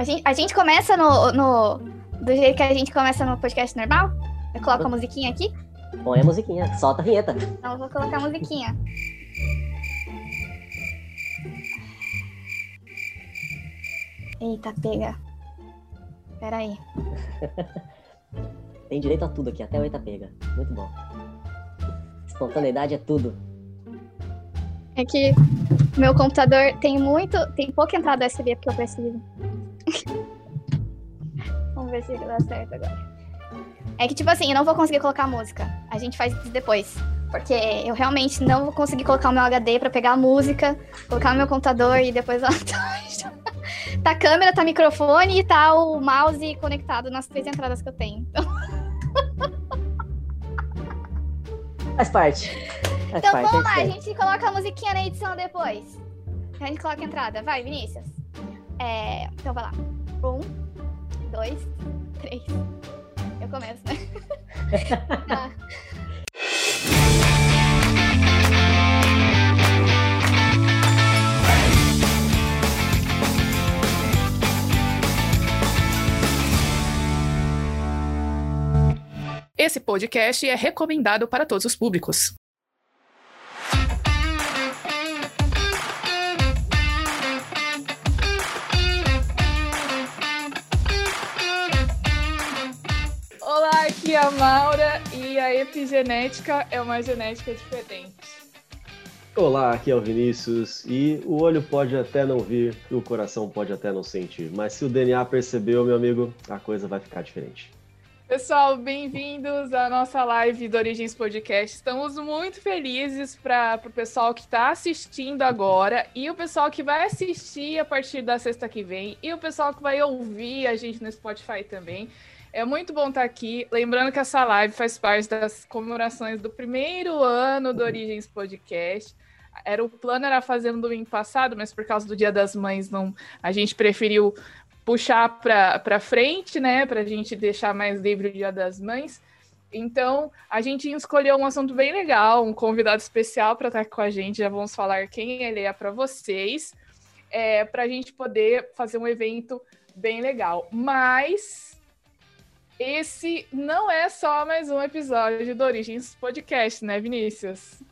A gente, a gente começa no, no. Do jeito que a gente começa no podcast normal? Eu coloco a musiquinha aqui? Põe a musiquinha, solta a vinheta. Então eu vou colocar a musiquinha. Eita, pega. Pera aí. Tem direito a tudo aqui, até o Eita Pega. Muito bom. Espontaneidade é tudo. É que meu computador tem muito. Tem pouca entrada USB porque eu preciso. Vamos ver se dá certo agora. É que, tipo assim, eu não vou conseguir colocar música. A gente faz isso depois. Porque eu realmente não vou conseguir colocar o meu HD pra pegar a música, colocar no meu computador e depois. tá a câmera, tá microfone e tá o mouse conectado nas três entradas que eu tenho. Faz parte. Faz então parte, vamos lá, a gente coloca a musiquinha na edição depois. A gente coloca a entrada. Vai, Vinícius. É, então vai lá. Um, dois, três. Eu começo, né? Tá. Esse podcast é recomendado para todos os públicos. Aqui é a Maura e a epigenética é uma genética diferente. Olá, aqui é o Vinícius e o olho pode até não vir e o coração pode até não sentir, mas se o DNA percebeu, meu amigo, a coisa vai ficar diferente. Pessoal, bem-vindos à nossa live do Origens Podcast. Estamos muito felizes para o pessoal que está assistindo agora e o pessoal que vai assistir a partir da sexta que vem e o pessoal que vai ouvir a gente no Spotify também. É muito bom estar aqui. Lembrando que essa live faz parte das comemorações do primeiro ano do Origens Podcast. Era o plano era fazer no domingo passado, mas por causa do Dia das Mães não, a gente preferiu puxar para frente, né, para a gente deixar mais livre o Dia das Mães. Então, a gente escolheu um assunto bem legal, um convidado especial para estar com a gente. Já vamos falar quem ele é para vocês, é, para a gente poder fazer um evento bem legal. Mas esse não é só mais um episódio do Origens Podcast, né, Vinícius?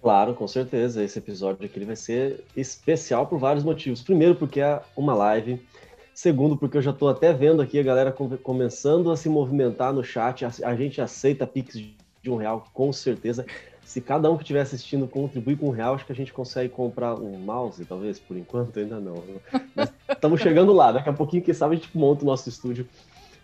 Claro, com certeza. Esse episódio aqui vai ser especial por vários motivos. Primeiro, porque é uma live. Segundo, porque eu já estou até vendo aqui a galera come- começando a se movimentar no chat. A, gente aceita Pix de um real, com certeza. Se cada um que estiver assistindo contribuir com um real, acho que a gente consegue comprar um mouse, talvez, por enquanto ainda não. Estamos chegando lá. Daqui a pouquinho, quem sabe, a gente monta o nosso estúdio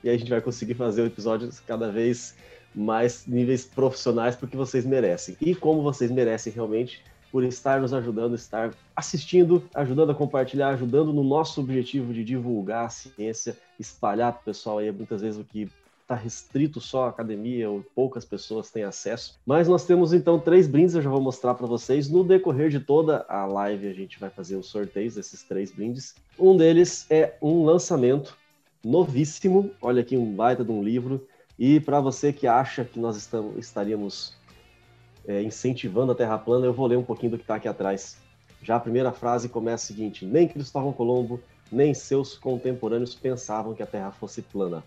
e a gente vai conseguir fazer episódios cada vez mais níveis profissionais porque vocês merecem. E como vocês merecem realmente por estar nos ajudando, estar assistindo, ajudando a compartilhar, ajudando no nosso objetivo de divulgar a ciência, espalhar para o pessoal aí muitas vezes o que está restrito só à academia ou poucas pessoas têm acesso. Mas nós temos então três brindes, eu já vou mostrar para vocês. No decorrer de toda a live a gente vai fazer os sorteios desses três brindes. Um deles é um lançamento novíssimo, olha aqui um baita de um livro. E para você que acha que nós estamos, estaríamos é, incentivando a Terra plana, eu vou ler um pouquinho do que está aqui atrás. Já a primeira frase começa o seguinte: Nem Cristóvão Colombo, nem seus contemporâneos pensavam que a Terra fosse plana.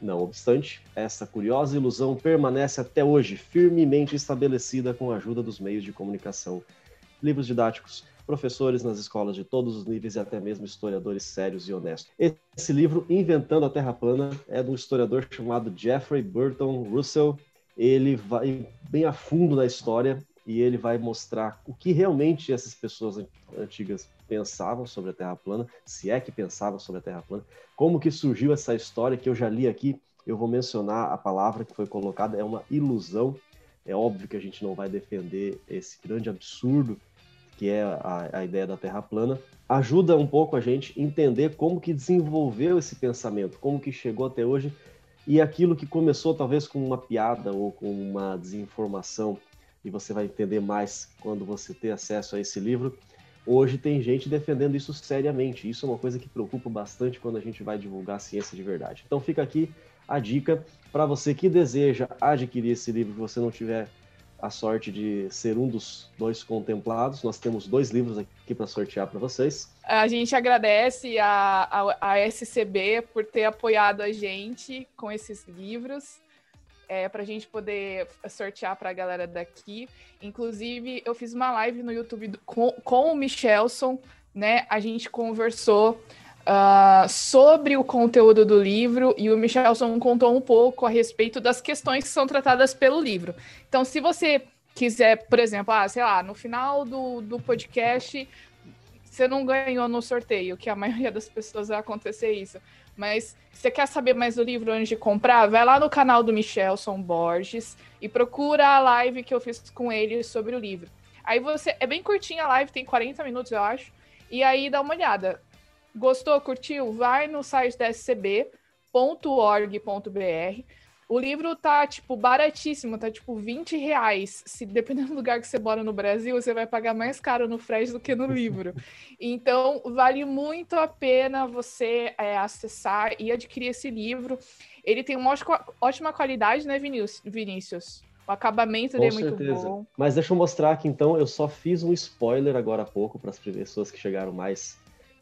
Não obstante, essa curiosa ilusão permanece até hoje firmemente estabelecida com a ajuda dos meios de comunicação, livros didáticos, professores nas escolas de todos os níveis e até mesmo historiadores sérios e honestos. Esse livro, Inventando a Terra Plana, é de um historiador chamado Jeffrey Burton Russell. Ele vai bem a fundo na história e ele vai mostrar o que realmente essas pessoas antigas pensavam sobre a Terra plana, se é que pensavam sobre a Terra plana, como que surgiu essa história que eu já li aqui. Eu vou mencionar a palavra que foi colocada, é uma ilusão. É óbvio que a gente não vai defender esse grande absurdo que é a, a, ideia da Terra plana, ajuda um pouco a gente entender como que desenvolveu esse pensamento, como que chegou até hoje e aquilo que começou talvez com uma piada ou com uma desinformação e você vai entender mais quando você ter acesso a esse livro. Hoje tem gente defendendo isso seriamente. Isso é uma coisa que preocupa bastante quando a gente vai divulgar ciência de verdade. Então fica aqui a dica para você que deseja adquirir esse livro, que você não tiver a sorte de ser um dos dois contemplados. Nós temos dois livros aqui para sortear para vocês. A gente agradece a, a, a, SCB por ter apoiado a gente com esses livros, é, para a gente poder sortear para a galera daqui. Inclusive, eu fiz uma live no YouTube do, com, com o Michelson, né? A gente conversou uh, sobre o conteúdo do livro e o Michelson contou um pouco a respeito das questões que são tratadas pelo livro. Então, se você quiser, por exemplo, ah, sei lá, no final do, do podcast você não ganhou no sorteio, que a maioria das pessoas vai acontecer isso. Mas você quer saber mais do livro antes de comprar? Vai lá no canal do Michelson Borges e procura a live que eu fiz com ele sobre o livro. Aí você. É bem curtinha a live, tem 40 minutos, eu acho. E aí dá uma olhada. Gostou, curtiu? Vai no site da scb.org.br. O livro tá, tipo, baratíssimo, tá, tipo, 20 reais. Se dependendo do lugar que você mora no Brasil, você vai pagar mais caro no frete do que no livro. Então, vale muito a pena você é, acessar e adquirir esse livro. Ele tem uma ótima qualidade, né, Vinícius? O acabamento dele é muito certeza. bom. Mas deixa eu mostrar aqui, então, eu só fiz um spoiler agora há pouco para as pessoas que chegaram mais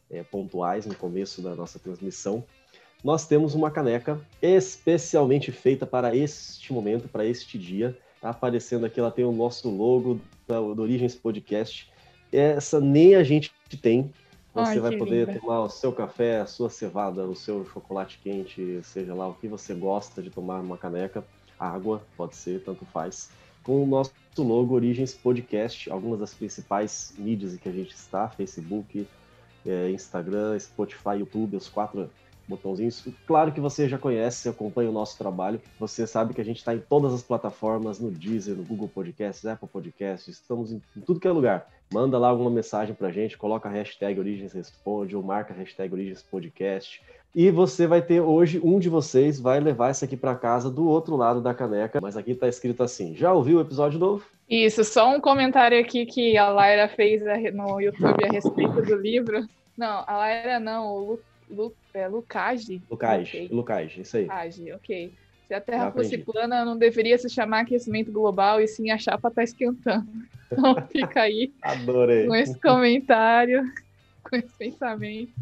é, pontuais no começo da nossa transmissão. Nós temos uma caneca especialmente feita para este momento, para este dia. Tá aparecendo aqui, ela tem o nosso logo do, do Origens Podcast. Essa nem a gente tem. Você Ai, vai poder linda. tomar o seu café, a sua cevada, o seu chocolate quente, seja lá o que você gosta de tomar numa caneca. Água, pode ser, tanto faz. Com o nosso logo Origens Podcast, algumas das principais mídias em que a gente está, Facebook, é, Instagram, Spotify, YouTube, os quatro botãozinhos. Claro que você já conhece, acompanha o nosso trabalho. Você sabe que a gente está em todas as plataformas, no Deezer, no Google Podcasts, Apple Podcasts, estamos em, em tudo que é lugar. Manda lá alguma mensagem pra gente, coloca a hashtag Origens Responde ou marca a hashtag Origens Podcast. E você vai ter hoje, um de vocês vai levar isso aqui para casa do outro lado da caneca. Mas aqui está escrito assim: já ouviu o episódio novo? Isso, só um comentário aqui que a Laira fez no YouTube a respeito do livro. Não, a Laira não, o Lu, Lu, é Lucage. Lucage, okay. Lucage, isso aí. Lucage, ok. Se a Terra fosse plana, não deveria se chamar aquecimento global e sim a chapa tá esquentando. Então fica aí Adorei. com esse comentário, com esse pensamento.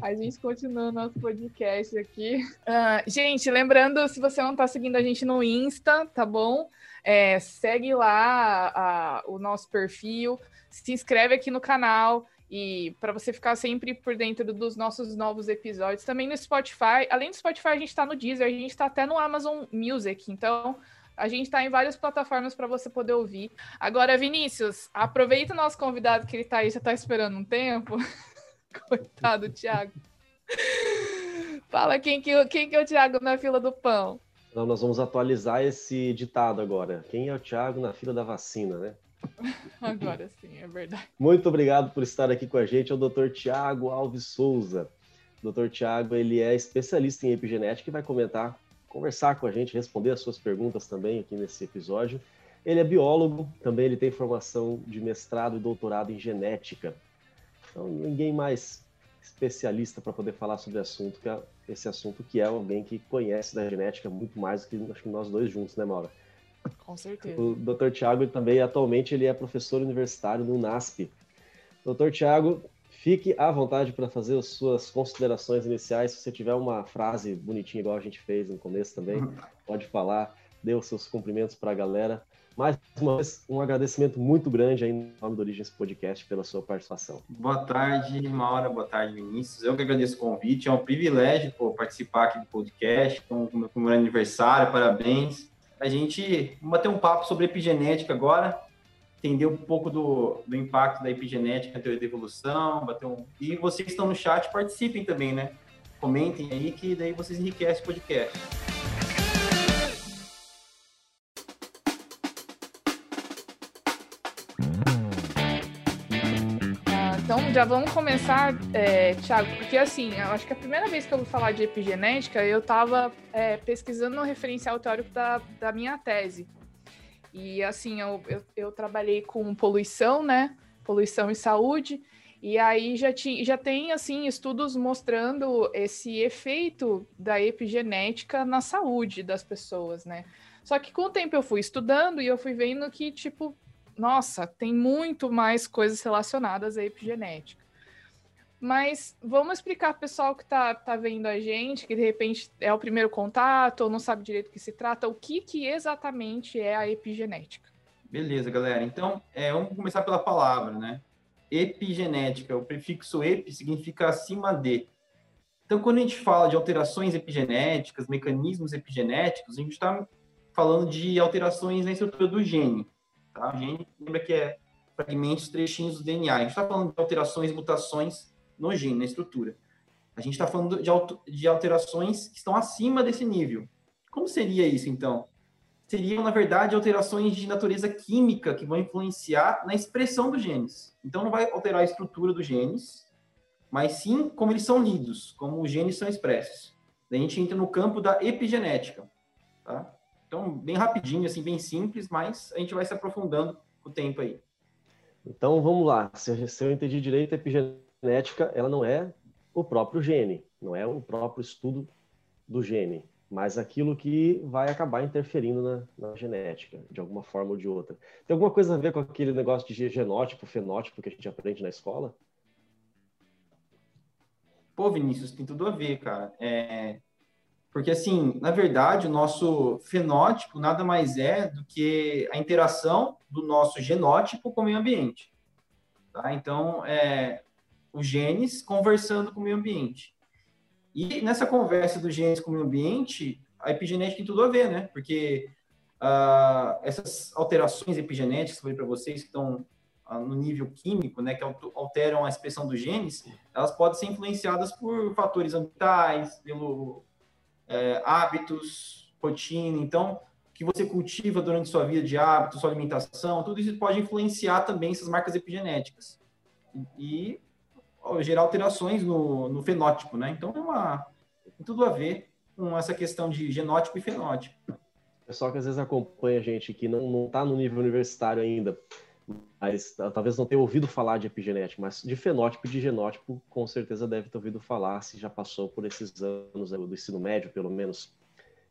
A gente continua o nosso podcast aqui. Uh, gente, lembrando, se você não está seguindo a gente no Insta, tá bom? É, segue lá a, o nosso perfil, se inscreve aqui no canal e para você ficar sempre por dentro dos nossos novos episódios. Também no Spotify. Além do Spotify, a gente está no Deezer, a gente está até no Amazon Music. Então, a gente está em várias plataformas para você poder ouvir. Agora, Vinícius, aproveita o nosso convidado que ele está aí, já está esperando um tempo. Coitado, Thiago. Fala quem que, quem que é o Thiago na fila do pão. Não, nós vamos atualizar esse ditado agora. Quem é o Thiago na fila da vacina, né? Agora sim, é verdade. Muito obrigado por estar aqui com a gente. É o Dr. Tiago Alves Souza. O Dr. Tiago, ele é especialista em epigenética e vai comentar, conversar com a gente, responder as suas perguntas também aqui nesse episódio. Ele é biólogo, também ele tem formação de mestrado e doutorado em genética. Então, ninguém mais especialista para poder falar sobre assunto que é esse assunto que é alguém que conhece da genética muito mais do que acho que nós dois juntos, né, Maura? Com certeza. O Dr. Tiago também, atualmente, ele é professor universitário no NASP. Dr. Tiago, fique à vontade para fazer as suas considerações iniciais. Se você tiver uma frase bonitinha, igual a gente fez no começo também, pode falar, dê os seus cumprimentos para a galera. Mais uma vez, um agradecimento muito grande aí no nome do Origens Podcast pela sua participação. Boa tarde, Maura. Boa tarde, Vinícius. Eu que agradeço o convite. É um privilégio pô, participar aqui do podcast, com o meu aniversário. Parabéns a gente bater um papo sobre epigenética agora, entender um pouco do, do impacto da epigenética na teoria da evolução, bater um... e vocês que estão no chat participem também, né? Comentem aí que daí vocês enriquecem o podcast. Já vamos começar, é, Thiago, porque assim, eu acho que a primeira vez que eu vou falar de epigenética, eu estava é, pesquisando no referencial teórico da, da minha tese. E assim, eu, eu, eu, trabalhei com poluição, né? Poluição e saúde. E aí já, ti, já tem assim estudos mostrando esse efeito da epigenética na saúde das pessoas, né? Só que com o tempo eu fui estudando e eu fui vendo que, tipo, nossa, tem muito mais coisas relacionadas à epigenética. Mas vamos explicar para o pessoal que está tá vendo a gente, que de repente é o primeiro contato ou não sabe direito o que se trata, o que, que exatamente é a epigenética. Beleza, galera. Então, é, vamos começar pela palavra, né? Epigenética. O prefixo epi significa acima de. Então, quando a gente fala de alterações epigenéticas, mecanismos epigenéticos, a gente está falando de alterações na estrutura do gene. Tá? O gene, lembra que é fragmentos, trechinhos do DNA. A gente está falando de alterações, mutações no gene, na estrutura. A gente está falando de, alterações que estão acima desse nível. Como seria isso, então? Seriam, na verdade, alterações de natureza química que vão influenciar na expressão dos genes. Então, não vai alterar a estrutura dos genes, mas sim como eles são lidos, como os genes são expressos. Daí a gente entra no campo da epigenética. Tá? Então, bem rapidinho, assim, bem simples, mas a gente vai se aprofundando com o tempo aí. Então, vamos lá. Se, se eu entendi direito, a epigenética genética ela não é o próprio gene, não é o próprio estudo do gene, mas aquilo que vai acabar interferindo na, na, genética, de alguma forma ou de outra. Tem alguma coisa a ver com aquele negócio de genótipo, fenótipo que a gente aprende na escola? Pô, Vinícius, tem tudo a ver, cara. É... Porque, assim, na verdade, o nosso fenótipo nada mais é do que a interação do nosso genótipo com o meio ambiente. Tá? Então, é, os genes conversando com o meio ambiente. E nessa conversa dos genes com o meio ambiente, a epigenética tem tudo a ver, né? Porque uh, essas alterações epigenéticas que eu falei para vocês, que estão uh, no nível químico, né, que alteram a expressão dos genes, elas podem ser influenciadas por fatores ambientais, pelo é, hábitos, rotina. Então, que você cultiva durante sua vida de hábitos, sua alimentação, tudo isso pode influenciar também essas marcas epigenéticas. E gerar alterações no, no fenótipo, né? Então, é uma, tem tudo a ver com essa questão de genótipo e fenótipo. Pessoal que às vezes acompanha a gente que não está no nível universitário ainda, mas talvez não tenha ouvido falar de epigenética, mas de fenótipo e de genótipo, com certeza deve ter ouvido falar, se já passou por esses anos do ensino médio, pelo menos.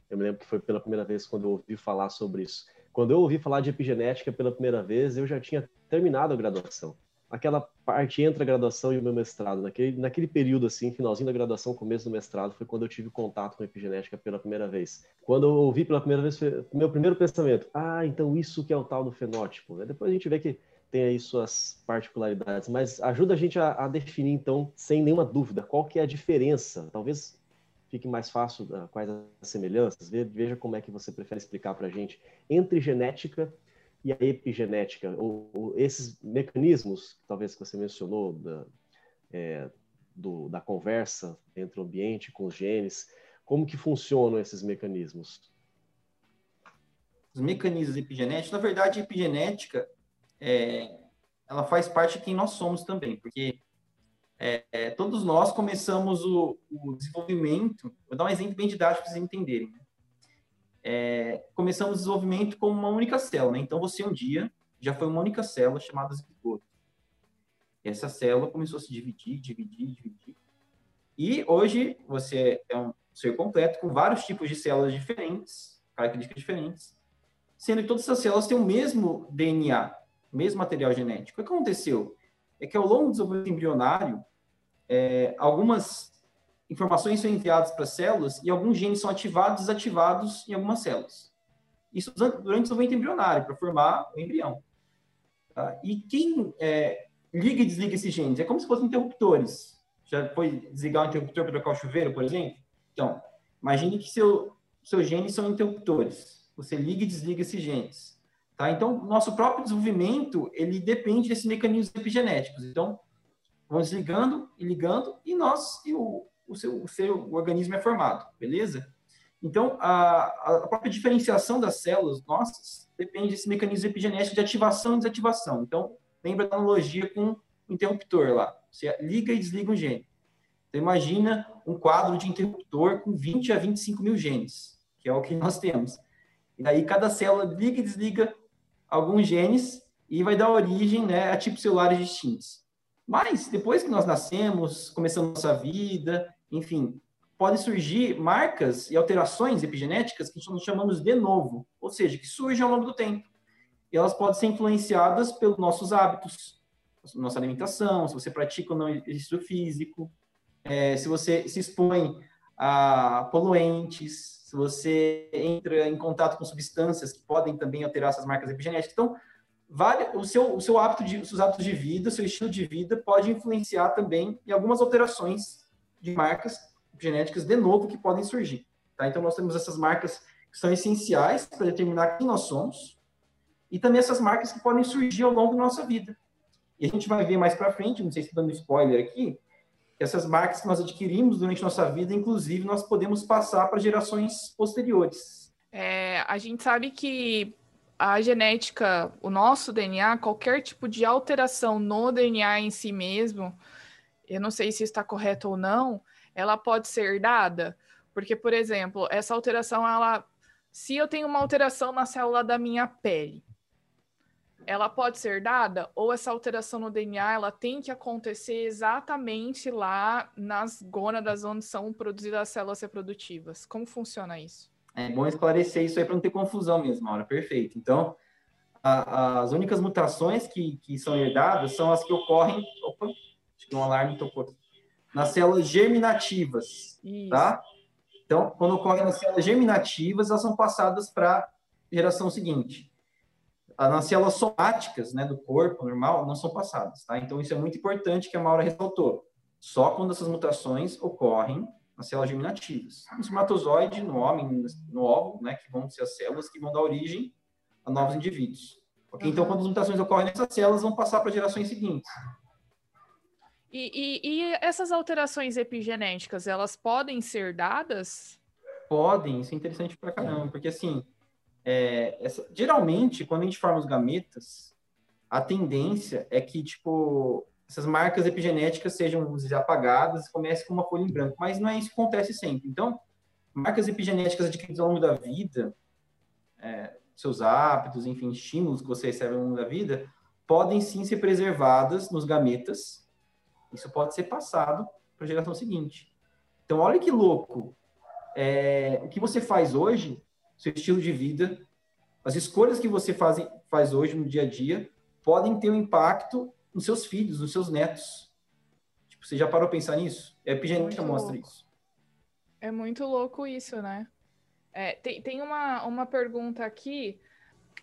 Eu me lembro que foi pela primeira vez quando eu ouvi falar sobre isso. Quando eu ouvi falar de epigenética pela primeira vez, eu já tinha terminado a graduação aquela parte entre a graduação e o meu mestrado. Naquele, naquele período, assim, finalzinho da graduação, começo do mestrado, foi quando eu tive contato com a epigenética pela primeira vez. Quando eu ouvi pela primeira vez, meu primeiro pensamento, ah, então isso que é o tal do fenótipo. Né? Depois a gente vê que tem aí suas particularidades, mas ajuda a gente a, a, definir, então, sem nenhuma dúvida, qual que é a diferença. Talvez fique mais fácil, uh, quais as semelhanças, veja como é que você prefere explicar para a gente, entre genética e a epigenética, ou, ou esses mecanismos, talvez que você mencionou, da, é, do, da conversa entre o ambiente com os genes, como que funcionam esses mecanismos? Os mecanismos epigenéticos, na verdade, a epigenética, é, ela faz parte de quem nós somos também, porque é, é, todos nós começamos o, o, desenvolvimento, vou dar um exemplo bem didático para vocês entenderem. Né? É, começamos o desenvolvimento como uma única célula. Né? Então, você um dia já foi uma única célula chamada zigoto. Essa célula começou a se dividir, dividir, dividir. E hoje você é um ser completo com vários tipos de células diferentes, características diferentes, sendo que todas essas células têm o mesmo DNA, o mesmo material genético. O que aconteceu? É que ao longo do desenvolvimento embrionário, é, algumas informações são enviadas para as células e alguns genes são ativados e desativados em algumas células. Isso durante o desenvolvimento embrionário, para formar o embrião. Tá? E quem é, liga e desliga esses genes? É como se fossem interruptores. Já foi desligar um interruptor para trocar o chuveiro, por exemplo? Então, imagine que seu, seus genes são interruptores. Você liga e desliga esses genes. Tá? Então, nosso próprio desenvolvimento, ele depende desses mecanismos epigenéticos. Então, vamos desligando e ligando, e nós, e o, o seu, o seu organismo é formado, beleza? Então, a, a própria diferenciação das células nossas depende desse mecanismo epigenético de ativação e desativação. Então, lembra da analogia com o interruptor lá. Você liga e desliga um gene. Então, imagina um quadro de interruptor com 20 a 25 mil genes, que é o que nós temos. E aí, cada célula liga e desliga alguns genes e vai dar origem né, a tipos celulares distintos. Mas, depois que nós nascemos, começamos nossa vida, enfim, podem surgir marcas e alterações epigenéticas que nós chamamos de novo, ou seja, que surgem ao longo do tempo. E elas podem ser influenciadas pelos nossos hábitos, nossa alimentação, se você pratica ou não exercício físico, é, se você se expõe a poluentes, se você entra em contato com substâncias que podem também alterar essas marcas epigenéticas. Então, vale, o, seu, o seu hábito de, os seus hábitos de vida, o seu estilo de vida pode influenciar também em algumas alterações de marcas genéticas de novo que podem surgir. Tá? Então, nós temos essas marcas que são essenciais para determinar quem nós somos e também essas marcas que podem surgir ao longo da nossa vida. E a gente vai ver mais para frente, não sei se estou dando spoiler aqui, essas marcas que nós adquirimos durante nossa vida, inclusive, nós podemos passar para gerações posteriores. É, a gente sabe que a genética, o nosso DNA, qualquer tipo de alteração no DNA em si mesmo, eu não sei se está correto ou não, ela pode ser herdada, porque, por exemplo, essa alteração, ela, se eu tenho uma alteração na célula da minha pele, ela pode ser dada ou essa alteração no DNA ela tem que acontecer exatamente lá nas gônadas onde são produzidas as células reprodutivas. Como funciona isso? É bom esclarecer isso aí para não ter confusão mesmo, Maura. Perfeito. Então, a, as únicas mutações que, que são herdadas são as que ocorrem. Opa, acho que um alarme tocou. Nas células germinativas, isso. tá? Então, quando ocorrem nas células germinativas, elas são passadas para a geração seguinte nas células somáticas né, do corpo normal não são passadas. Tá? Então, isso é muito importante que a Maura ressaltou. Só quando essas mutações ocorrem nas células germinativas. No espermatozoide, no homem, no óvulo, né, que vão ser as células que vão dar origem a novos indivíduos. Okay? Então, quando as mutações ocorrem nessas células, vão passar para gerações seguintes. E, e, e, essas alterações epigenéticas, elas podem ser dadas? Podem, isso é interessante para caramba, porque assim, é, essa, geralmente, quando a gente forma os gametas, a tendência é que, tipo, essas marcas epigenéticas sejam, apagadas e comece com uma folha em branco, mas não é isso que acontece sempre. Então, marcas epigenéticas adquiridas ao longo da vida, é, seus hábitos, enfim, estímulos que você recebe ao longo da vida, podem sim ser preservadas nos gametas. Isso pode ser passado para a geração seguinte. Então, olha que louco. É, o que você faz hoje seu estilo de vida, as escolhas que você faz, faz hoje no dia a dia podem ter um impacto nos seus filhos, nos seus netos. Tipo, você já parou a pensar nisso? A epigenética muito mostra louco. isso. É muito louco isso, né? É, tem, tem uma, uma pergunta aqui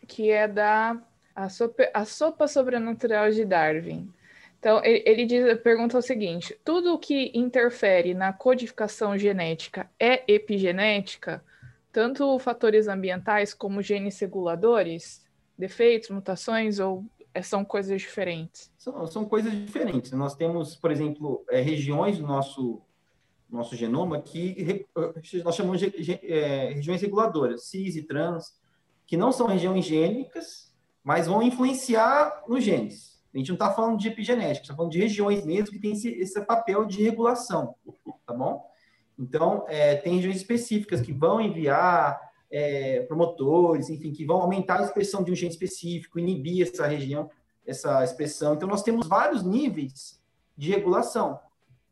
que é da a sopa, a sopa sobrenatural de Darwin. Então, ele, ele diz, pergunta o seguinte: tudo o que interfere na codificação genética é epigenética? tanto fatores ambientais como genes reguladores, defeitos, mutações ou é, são coisas diferentes? São, são coisas diferentes. Nós temos, por exemplo, é, regiões do nosso, nosso genoma que nós chamamos de é, regiões reguladoras, cis e trans, que não são regiões gênicas, mas vão influenciar nos genes. A gente não está falando de epigenética, está falando de regiões mesmo que têm esse, esse papel de regulação, tá bom? Então, é, tem regiões específicas que vão enviar é, promotores, enfim, que vão aumentar a expressão de um gene específico, inibir essa região, essa expressão. Então, nós temos vários níveis de regulação,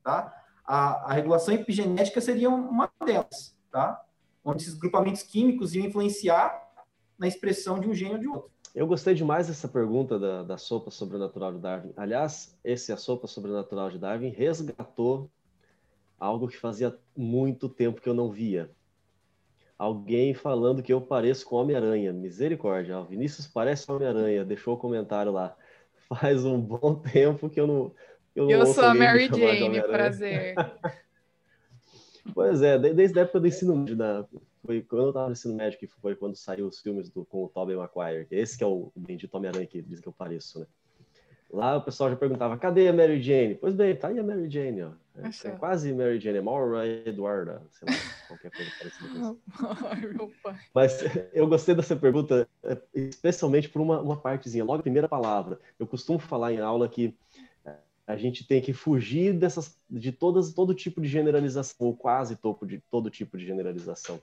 tá? A, a regulação epigenética seria uma delas, tá? Onde esses grupamentos químicos iam influenciar na expressão de um gene ou de outro. Eu gostei demais dessa pergunta da, da sopa sobrenatural de Darwin. Aliás, esse A Sopa Sobrenatural de Darwin resgatou algo que fazia muito tempo que eu não via. Alguém falando que eu pareço com Homem-Aranha. Misericórdia, o Vinícius parece Homem-Aranha, deixou o comentário lá. Faz um bom tempo que eu não. Eu, não eu sou a Mary Jane, prazer. pois é, desde a época do ensino médio, da, foi quando eu estava no ensino médio, que foi quando saiu os filmes do, com o Tobey Maguire. Esse que é o bendito Homem-Aranha que diz que eu pareço, né? Lá o pessoal já perguntava, cadê a Mary Jane? Pois bem, tá aí a Mary Jane, ó. É, é quase Mary Jane, é Maura Eduarda, sei lá, qualquer coisa parecida pai. Mas eu gostei dessa pergunta, é, especialmente por uma, uma partezinha, logo a primeira palavra. Eu costumo falar em aula que a gente tem que fugir dessas, de todas, todo tipo de generalização, ou quase todo, de, todo tipo de generalização.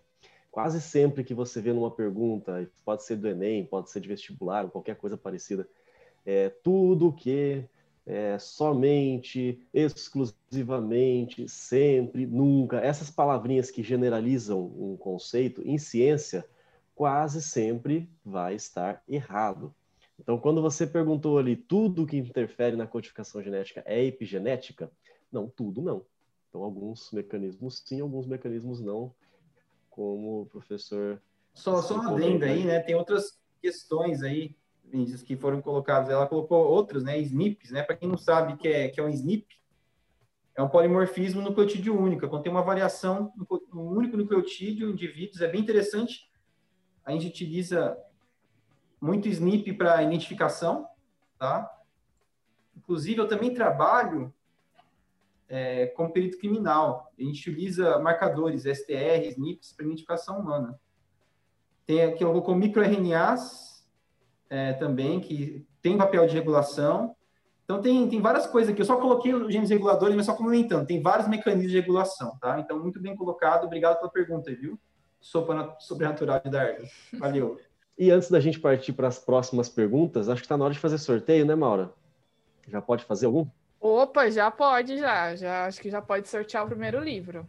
Quase sempre que você vê numa pergunta, pode ser do Enem, pode ser de vestibular, ou qualquer coisa parecida, é, tudo que é, somente, exclusivamente, sempre, nunca. Essas palavrinhas que generalizam um conceito, em ciência, quase sempre vai estar errado. Então, quando você perguntou ali tudo que interfere na codificação genética é epigenética, não, tudo não. Então, alguns mecanismos sim, alguns mecanismos não, como o professor. Só, só uma adenda aí, né? Tem outras questões aí, Vinícius, que foram colocadas. Ela colocou outros, né? SNPs, né? Para quem não sabe que é, que é um SNP, é um polimorfismo nucleotídeo único. Quando tem uma variação no único nucleotídeo, indivíduos, é bem interessante. A gente utiliza muito SNP para identificação, tá? Inclusive, eu também trabalho é, como perito criminal. A gente utiliza marcadores, STR, SNPs, para identificação humana. Tem aqui, eu colocou microRNAs é, também, que tem papel de regulação. Então, tem, tem várias coisas aqui. Eu só coloquei os genes reguladores, mas só comentando. Tem vários mecanismos de regulação, tá? Então, muito bem colocado. Obrigado pela pergunta, viu? Sopa sobrenatural de Darwin. Valeu. E antes da gente partir para as próximas perguntas, acho que está na hora de fazer sorteio, né, Maura? Já pode fazer algum? Opa, já pode, já. já acho que já pode sortear o primeiro livro.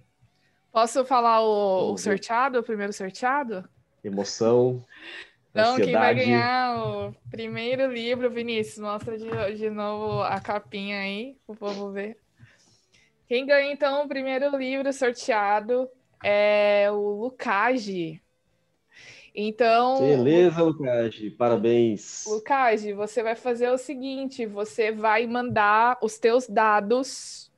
Posso falar o, o sorteado, o primeiro sorteado? Emoção. Então, quem vai ganhar o primeiro livro, Vinícius, mostra de, de novo a capinha aí, o povo ver. Quem ganha, então, o primeiro livro sorteado é o Lucage. Então. Beleza, Lucage, parabéns. Lucage, você vai fazer o seguinte: você vai mandar os teus dados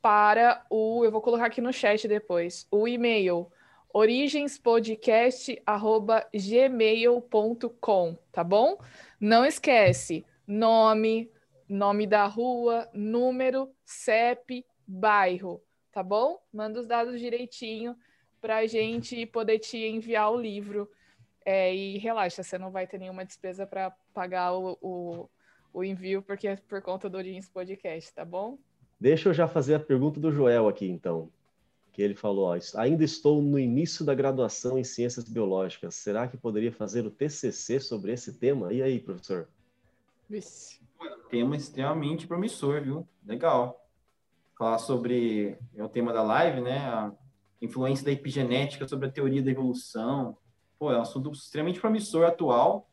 para o. Eu vou colocar aqui no chat depois. O e-mail origenspodcast@gmail.com, tá bom? Não esquece nome, nome da rua, número, CEP, bairro, tá bom? Manda os dados direitinho para a gente poder te enviar o livro. É, e relaxa, você não vai ter nenhuma despesa para pagar o, o, o, envio, porque é por conta do Origins Podcast, tá bom? Deixa eu já fazer a pergunta do Joel aqui, então. Que ele falou: ó, ainda estou no início da graduação em Ciências Biológicas. Será que poderia fazer o TCC sobre esse tema? E aí, professor? Vixe. Tema extremamente promissor, viu? Legal. Falar sobre. É o tema da live, né? A influência da epigenética sobre a teoria da evolução. Pô, é um assunto extremamente promissor atual.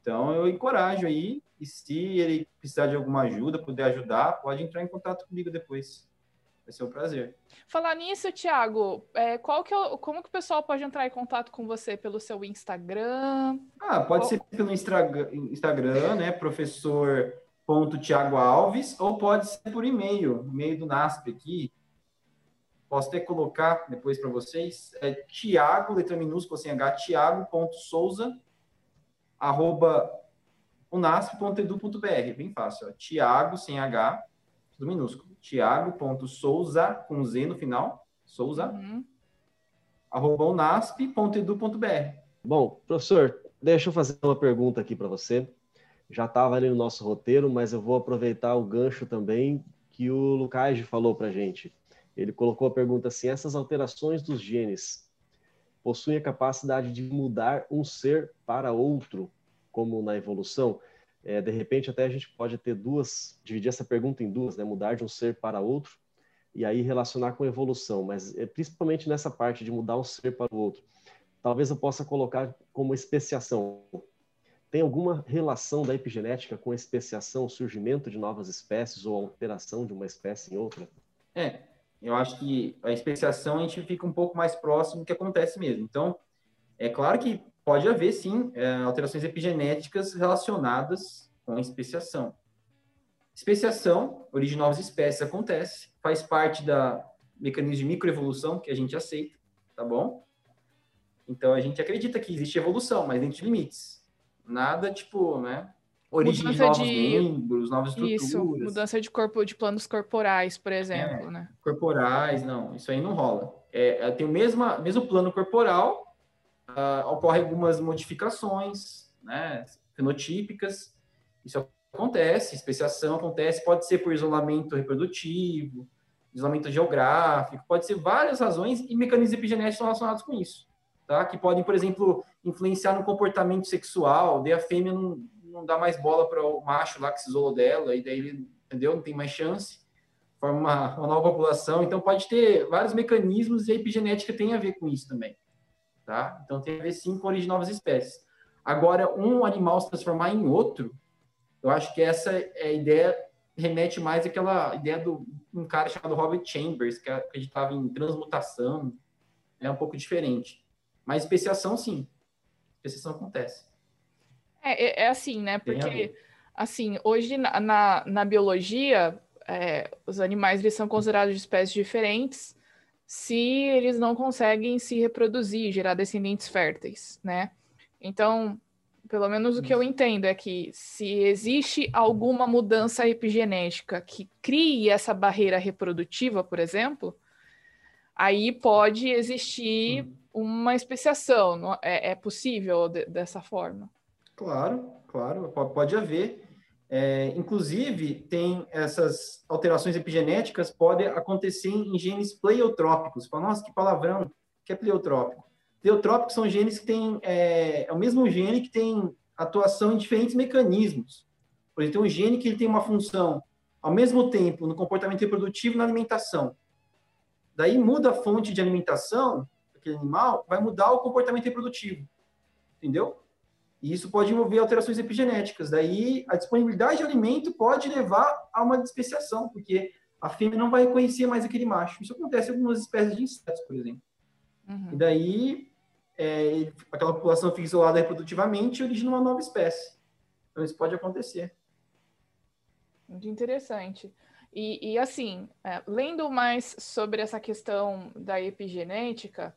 Então, eu encorajo aí. E se ele precisar de alguma ajuda, puder ajudar, pode entrar em contato comigo depois. Vai ser um prazer. Falar nisso, Thiago, é, qual que é, como que o pessoal pode entrar em contato com você? Pelo seu Instagram? Ah, pode qual... ser pelo Instagram, né? Professor ponto Thiago Alves, ou pode ser por e-mail, e-mail do NASP aqui, Posso até colocar depois para vocês. É Tiago, letra minúscula sem H, tiago.souza, arroba unasp.edu.br. Bem fácil. Tiago, sem H, tudo minúsculo. Tiago.souza, com Z no final, souza, uhum. arroba unasp.edu.br. Bom, professor, deixa eu fazer uma pergunta aqui para você. Já estava ali no nosso roteiro, mas eu vou aproveitar o gancho também que o Lucas falou para gente. Ele colocou a pergunta assim: essas alterações dos genes possuem a capacidade de mudar um ser para outro, como na evolução? É, de repente, até a gente pode ter duas, dividir essa pergunta em duas, né? Mudar de um ser para outro e aí relacionar com evolução, mas é, principalmente nessa parte de mudar um ser para o outro. Talvez eu possa colocar como especiação. Tem alguma relação da epigenética com especiação, surgimento de novas espécies ou alteração de uma espécie em outra? É, eu acho que a especiação a gente fica um pouco mais próximo do que acontece mesmo. Então, é claro que pode haver, sim, é, alterações epigenéticas relacionadas com a especiação. Especiação, origem de novas espécies, acontece, faz parte da mecanismo de microevolução que a gente aceita, tá bom? Então, a gente acredita que existe evolução, mas dentro de limites. Nada, tipo, né, origem mudança de novos de... membros, novas estruturas. Isso, mudança de corpo, de planos corporais, por exemplo, é, né? Corporais, não, isso aí não rola. É, é tem o mesmo, mesmo plano corporal, uh, ocorrem algumas modificações, né, fenotípicas, isso acontece, especiação acontece, pode ser por isolamento reprodutivo, isolamento geográfico, pode ser várias razões e mecanismos epigenéticos relacionados com isso, tá? Que podem, por exemplo, influenciar no comportamento sexual, de a fêmea não, não dá mais bola para o macho lá que se isolou dela, e daí ele, entendeu? Não tem mais chance, forma uma, uma nova população. Então, pode ter vários mecanismos e a epigenética tem a ver com isso também, tá? Então, tem a ver sim com a origem de novas espécies. Agora, um animal se transformar em outro, eu acho que essa é a ideia, remete mais àquela ideia do um cara chamado Robert Chambers, que acreditava em transmutação, é um pouco diferente. Mas especiação, sim. Especiação acontece. É, é, é assim, né? Porque, assim, hoje na, na, na biologia, é, os animais eles são considerados de espécies diferentes se eles não conseguem se reproduzir, gerar descendentes férteis, né? Então, pelo menos o que eu entendo é que se existe alguma mudança epigenética que crie essa barreira reprodutiva, por exemplo, aí pode existir uma especiação. É, é possível de, dessa forma? Claro, claro, pode haver. É, inclusive, tem essas alterações epigenéticas podem acontecer em genes pleiotrópicos. Fala, nossa, que palavrão, que é pleiotrópico? Pleiotrópicos são genes que têm, é, é, o mesmo gene que tem atuação em diferentes mecanismos. Por exemplo, tem um gene que ele tem uma função ao mesmo tempo no comportamento reprodutivo e na alimentação. Daí muda a fonte de alimentação daquele animal, vai mudar o comportamento reprodutivo. Entendeu? E isso pode envolver alterações epigenéticas. Daí a disponibilidade de alimento pode levar a uma despeciação, porque a fêmea não vai reconhecer mais aquele macho. Isso acontece em algumas espécies de insetos, por exemplo. Uhum. E daí é, aquela população fica isolada reprodutivamente e origina uma nova espécie. Então isso pode acontecer. Muito interessante. E, e assim, é, lendo mais sobre essa questão da epigenética,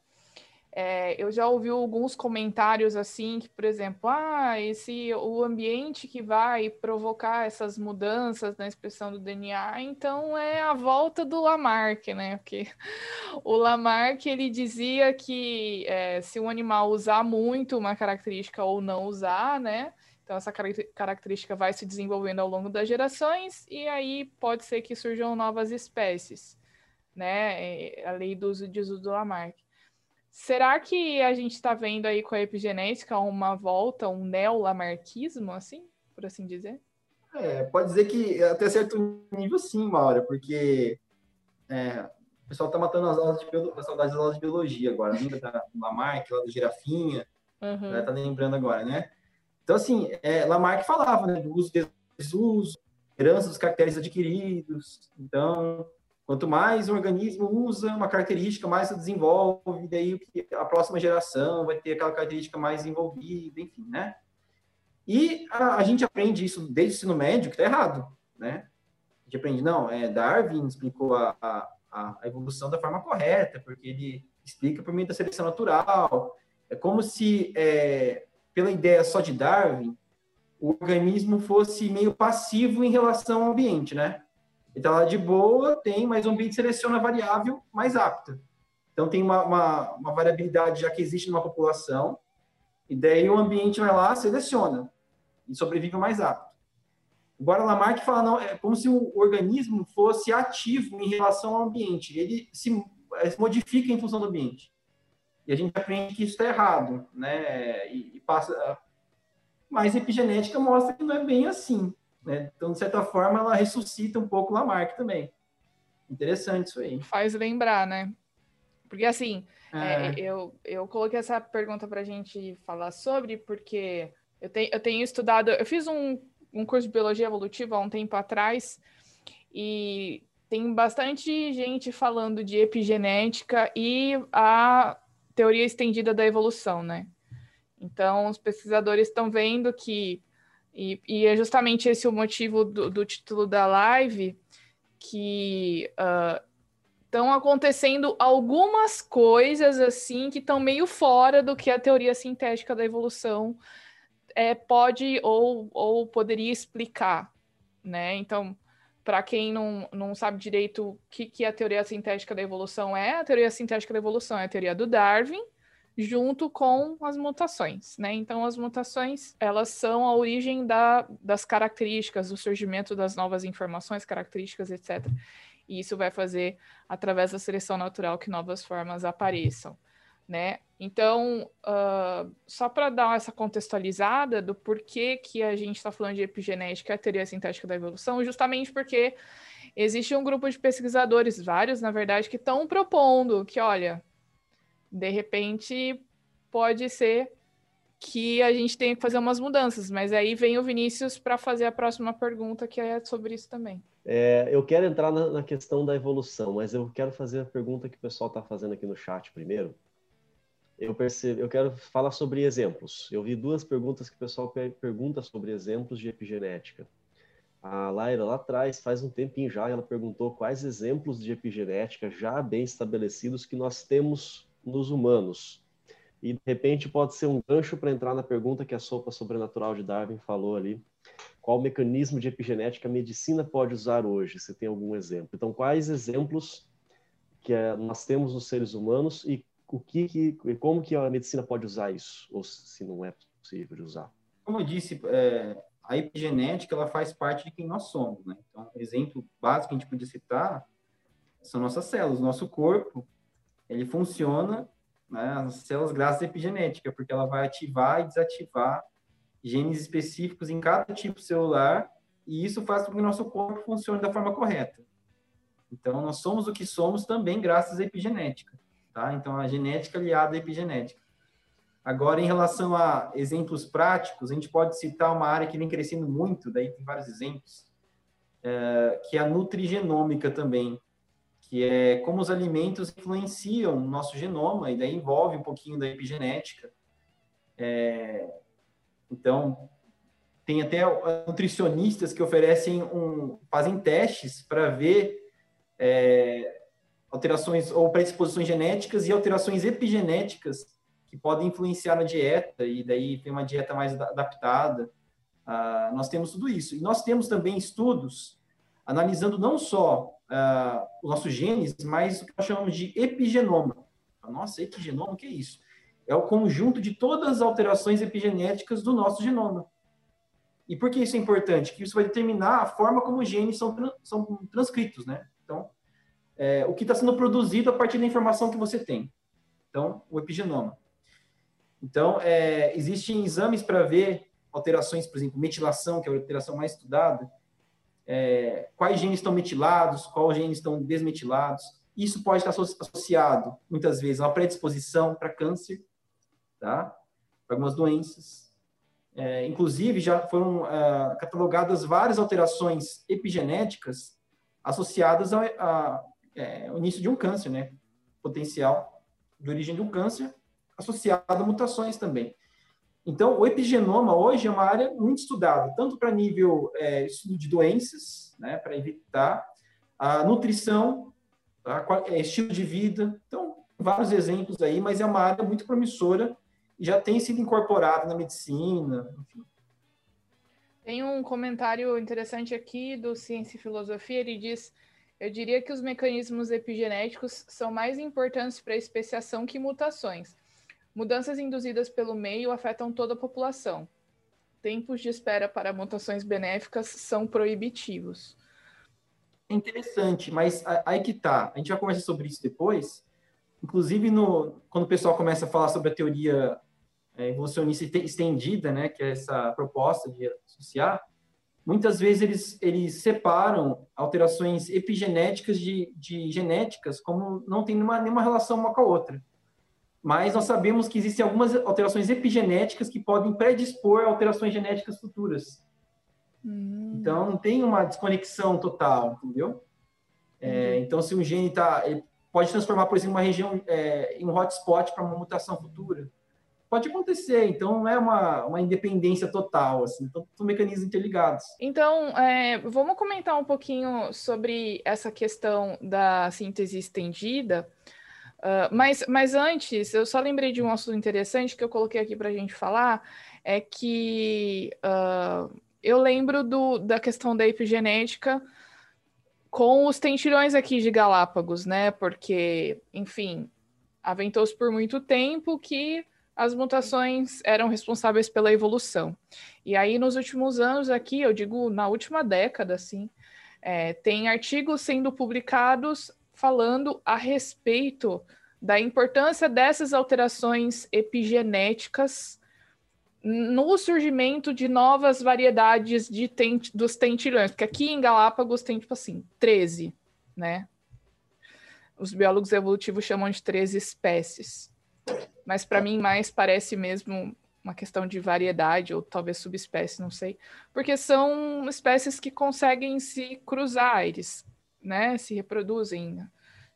é, eu já ouvi alguns comentários assim, que, por exemplo, ah, esse o ambiente que vai provocar essas mudanças na expressão do DNA, então é a volta do Lamarck, né? Porque o Lamarck ele dizia que é, se um animal usar muito uma característica ou não usar, né? Então, essa característica vai se desenvolvendo ao longo das gerações, e aí pode ser que surjam novas espécies, né? É, a lei do uso de uso do Lamarck. Será que a gente está vendo aí com a epigenética uma volta, um neo-lamarquismo, assim, por assim dizer? É, pode dizer que até certo nível sim, Maura, porque é, o pessoal está matando as aulas de biologia, saudades das aulas de biologia agora, lembra da Lamarck, lá da girafinha, uhum. né, tá lembrando agora, né? Então, assim, é, Lamarck falava né, do uso, desuso, herança dos caracteres adquiridos. Então, quanto mais o organismo usa uma característica, mais se desenvolve, daí a próxima geração vai ter aquela característica mais envolvida, enfim, né? E a, a gente aprende isso desde o ensino médio, que está errado, né? A gente aprende, não, é, Darwin explicou a, a, a evolução da forma correta, porque ele explica por meio da seleção natural. É como se é, pela ideia só de Darwin, o organismo fosse meio passivo em relação ao ambiente, né? Então, lá de boa, tem, mas o ambiente seleciona a variável mais apta. Então, tem uma, uma, uma, variabilidade já que existe numa população, e daí o ambiente vai lá, seleciona, e sobrevive o mais apto. Agora, Lamarck fala, não, é como se o organismo fosse ativo em relação ao ambiente, ele se, se modifica em função do ambiente. E a gente aprende que isso está errado, né? E, e, passa. Mas epigenética mostra que não é bem assim. Né? Então, de certa forma, ela ressuscita um pouco Lamarck também. Interessante isso aí. Faz lembrar, né? Porque assim, é. É, eu, eu coloquei essa pergunta para a gente falar sobre, porque eu, te, eu tenho estudado, eu fiz um, um curso de biologia evolutiva há um tempo atrás, e tem bastante gente falando de epigenética e a teoria estendida da evolução, né? Então, os pesquisadores estão vendo que, e, e, é justamente esse o motivo do, do título da live, que estão uh, acontecendo algumas coisas assim que estão meio fora do que a teoria sintética da evolução é, pode ou, ou poderia explicar, né? Então, para quem não, não sabe direito o que, que a teoria sintética da evolução é, a teoria sintética da evolução é a teoria do Darwin, junto com as mutações, né? Então, as mutações, elas são a origem da, das características, do surgimento das novas informações, características, etc. E isso vai fazer, através da seleção natural, que novas formas apareçam. né? Então, uh, só para dar essa contextualizada do porquê que a gente está falando de epigenética e teoria sintética da evolução, justamente porque existe um grupo de pesquisadores, vários, na verdade, que estão propondo que, olha, de repente pode ser que a gente tenha que fazer umas mudanças, mas aí vem o Vinícius para fazer a próxima pergunta, que é sobre isso também. É, eu quero entrar na, na, questão da evolução, mas eu quero fazer a pergunta que o pessoal está fazendo aqui no chat primeiro. Eu percebo, eu quero falar sobre exemplos. Eu vi duas perguntas que o pessoal pergunta sobre exemplos de epigenética. A Laira lá atrás, faz um tempinho já, ela perguntou quais exemplos de epigenética já bem estabelecidos que nós temos nos humanos. E de repente pode ser um gancho para entrar na pergunta que a sopa sobrenatural de Darwin falou ali. Qual mecanismo de epigenética a medicina pode usar hoje? Você tem algum exemplo? Então, quais exemplos que eh, nós temos nos seres humanos e o que, que como que a medicina pode usar isso? Ou se não é possível usar? Como eu disse, é, a epigenética ela faz parte de quem nós somos, né? Então, exemplo básico que a gente podia citar são nossas células. Nosso corpo, ele funciona, né, as células graças à epigenética, porque ela vai ativar e desativar genes específicos em cada tipo celular, e isso faz com que o nosso corpo funcione da forma correta. Então, nós somos o que somos também graças à epigenética, tá? Então, a genética aliada à epigenética. Agora, em relação a exemplos práticos, a gente pode citar uma área que vem crescendo muito, daí tem vários exemplos, é, que é a nutrigenômica também, que é como os alimentos influenciam o nosso genoma, e daí envolve um pouquinho da epigenética. É, então, tem até nutricionistas que oferecem um, fazem testes para ver é, alterações ou predisposições genéticas e alterações epigenéticas que podem influenciar na dieta, e daí tem uma dieta mais adaptada. Uh, nós temos tudo isso. E nós temos também estudos analisando não só uh, os nossos genes, mas o que nós chamamos de epigenoma. Nossa, epigenoma, o que é isso? É o conjunto de todas as alterações epigenéticas do nosso genoma. E por que isso é importante? Que isso vai determinar a forma como os genes são, são transcritos, né? Então, é, o que está sendo produzido a partir da informação que você tem. Então, o epigenoma. Então, é, existem exames para ver alterações, por exemplo, metilação, que é a alteração mais estudada, é, quais genes estão metilados, quais genes estão desmetilados. Isso pode estar associado, muitas vezes, a uma predisposição para câncer, tá? para algumas doenças. É, inclusive, já foram é, catalogadas várias alterações epigenéticas associadas ao, a, é, ao início de um câncer, né? potencial de origem de um câncer, associado a mutações também. Então, o epigenoma hoje é uma área muito estudada, tanto para nível é, estudo de doenças, né, para evitar, a nutrição, a, é, estilo de vida. Então, vários exemplos aí, mas é uma área muito promissora e já tem sido incorporada na medicina, enfim. Tem um comentário interessante aqui do Ciência e Filosofia, ele diz eu diria que os mecanismos epigenéticos são mais importantes para a especiação que mutações. Mudanças induzidas pelo meio afetam toda a população. Tempos de espera para mutações benéficas são proibitivos. É interessante, mas aí que tá. A gente vai conversar sobre isso depois. Inclusive, no, quando o pessoal começa a falar sobre a teoria é, evolucionista estendida, né, que é essa proposta de associar, muitas vezes eles, eles separam alterações epigenéticas de, de genéticas como não tem nenhuma, nenhuma relação uma com a outra mas nós sabemos que existem algumas alterações epigenéticas que podem predispor a alterações genéticas futuras. Hum. Então, não tem uma desconexão total, entendeu? É, então, se um gene está... Pode transformar, por exemplo, uma região é, em um hotspot para uma mutação futura. Pode acontecer, então não é uma, uma independência total, assim, então, são mecanismos interligados. Então, é, vamos comentar um pouquinho sobre essa questão da síntese estendida, Uh, mas, mas antes, eu só lembrei de um assunto interessante que eu coloquei aqui para a gente falar, é que uh, eu lembro do, da questão da epigenética com os tentilhões aqui de Galápagos, né? Porque, enfim, aventou-se por muito tempo que as mutações eram responsáveis pela evolução. E aí, nos últimos anos aqui, eu digo na última década, assim, é, tem artigos sendo publicados falando a respeito da importância dessas alterações epigenéticas no surgimento de novas variedades de tent, dos tentilhões, porque aqui em Galápagos tem tipo assim, 13, né? Os biólogos evolutivos chamam de 13 espécies. Mas para mim mais parece mesmo uma questão de variedade ou talvez subespécie, não sei, porque são espécies que conseguem se cruzar, eles, né, se reproduzem,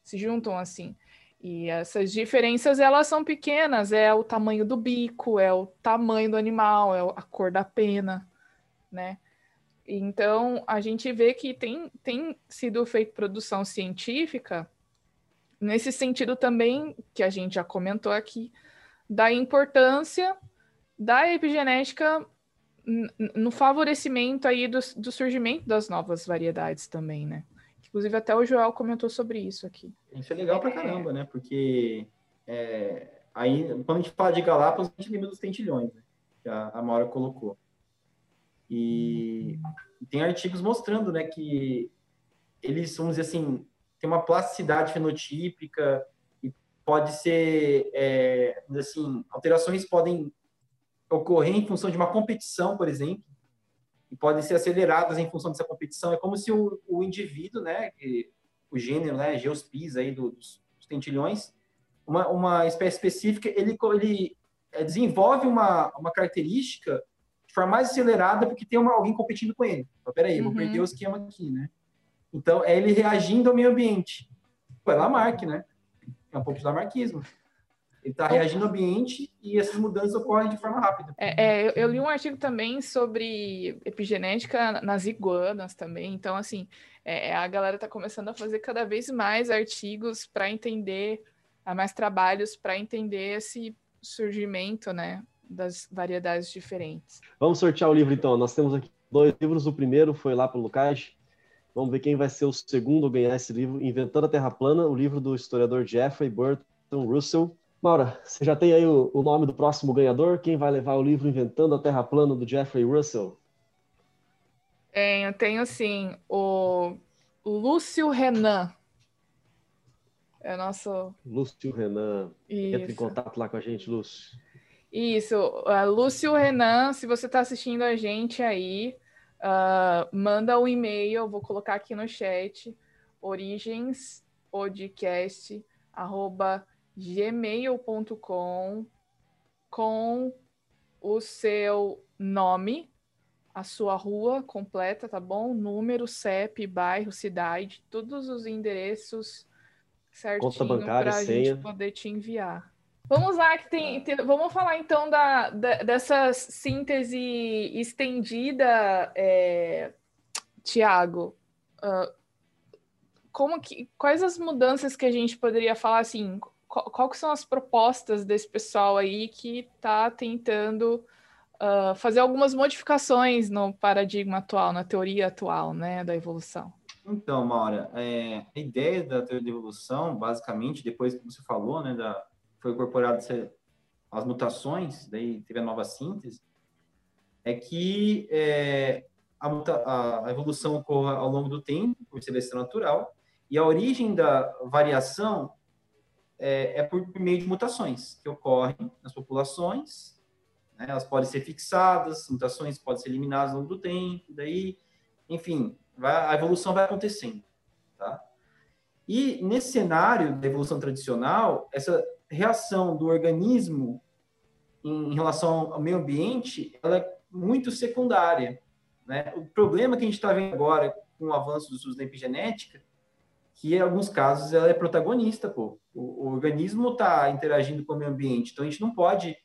se juntam assim. E essas diferenças, elas são pequenas, é o tamanho do bico, é o tamanho do animal, é a cor da pena, né? Então, a gente vê que tem, tem sido feita produção científica nesse sentido também, que a gente já comentou aqui, da importância da epigenética no favorecimento aí do, do surgimento das novas variedades também, né? Inclusive, até o Joel comentou sobre isso aqui. Isso é legal pra caramba, né? Porque é, aí, quando a gente fala de Galápagos, a gente lembra dos tentilhões, né? que a, a Maura colocou. E tem artigos mostrando, né, que eles, vamos dizer assim, tem uma plasticidade fenotípica e pode ser, é, assim, alterações podem ocorrer em função de uma competição, por exemplo, e podem ser aceleradas em função dessa competição. É como se o, o indivíduo, né, que, o gênero, né, Geospis aí dos, dos tentilhões, uma, uma espécie específica, ele, ele é, desenvolve uma, uma característica de forma mais acelerada porque tem uma, alguém competindo com ele. Então, peraí, uhum. vou perder o esquema aqui, né? Então, é ele reagindo ao meio ambiente. Pô, é Lamarck, né? É um pouco de lamarquismo. Ele está reagindo ao ambiente e essas mudanças ocorrem de forma rápida. É, é, eu li um artigo também sobre epigenética nas iguanas também. Então, assim, é, a galera está começando a fazer cada vez mais artigos para entender, a mais trabalhos para entender esse surgimento, né, das variedades diferentes. Vamos sortear o livro, então. Nós temos aqui dois livros. O primeiro foi lá para o Lucas. Vamos ver quem vai ser o segundo a ganhar esse livro, Inventando a Terra Plana, o livro do historiador Jeffrey Burton Russell. Maura, você já tem aí o, o, nome do próximo ganhador? Quem vai levar o livro Inventando a Terra Plana do Jeffrey Russell? Tenho, tenho sim. O Lúcio Renan. É nosso. Lúcio Renan. Isso. Entre em contato lá com a gente, Lúcio. Isso. Uh, Lúcio Renan, se você está assistindo a gente aí, uh, manda um e-mail, eu vou colocar aqui no chat, origenspodcast.com gmail.com com o seu nome, a sua rua completa, tá bom? Número, CEP, bairro, cidade, todos os endereços certinho para a gente poder te enviar. Vamos lá, que tem, tem, vamos falar então da, da, dessa síntese estendida, é, Tiago. Uh, como que, quais as mudanças que a gente poderia falar assim? Qual, que são as propostas desse pessoal aí que está tentando uh, fazer algumas modificações no paradigma atual, na teoria atual, né, da evolução? Então, Maura, é, a ideia da teoria da evolução, basicamente, depois que você falou, né, da, foi incorporado as mutações, daí teve a nova síntese, é que é, a, a, evolução ocorra ao longo do tempo, por seleção natural, e a origem da variação é, é por, meio de mutações que ocorrem nas populações. Né? Elas podem ser fixadas, mutações podem ser eliminadas ao longo do tempo, daí, enfim, vai, a evolução vai acontecendo. Tá? E nesse cenário da evolução tradicional, essa reação do organismo em, em relação ao meio ambiente, ela é muito secundária. Né? O problema que a gente está vendo agora com o avanço dos usos da epigenética que em alguns casos ela é protagonista, pô. O, o organismo está interagindo com o meio ambiente, então a gente não pode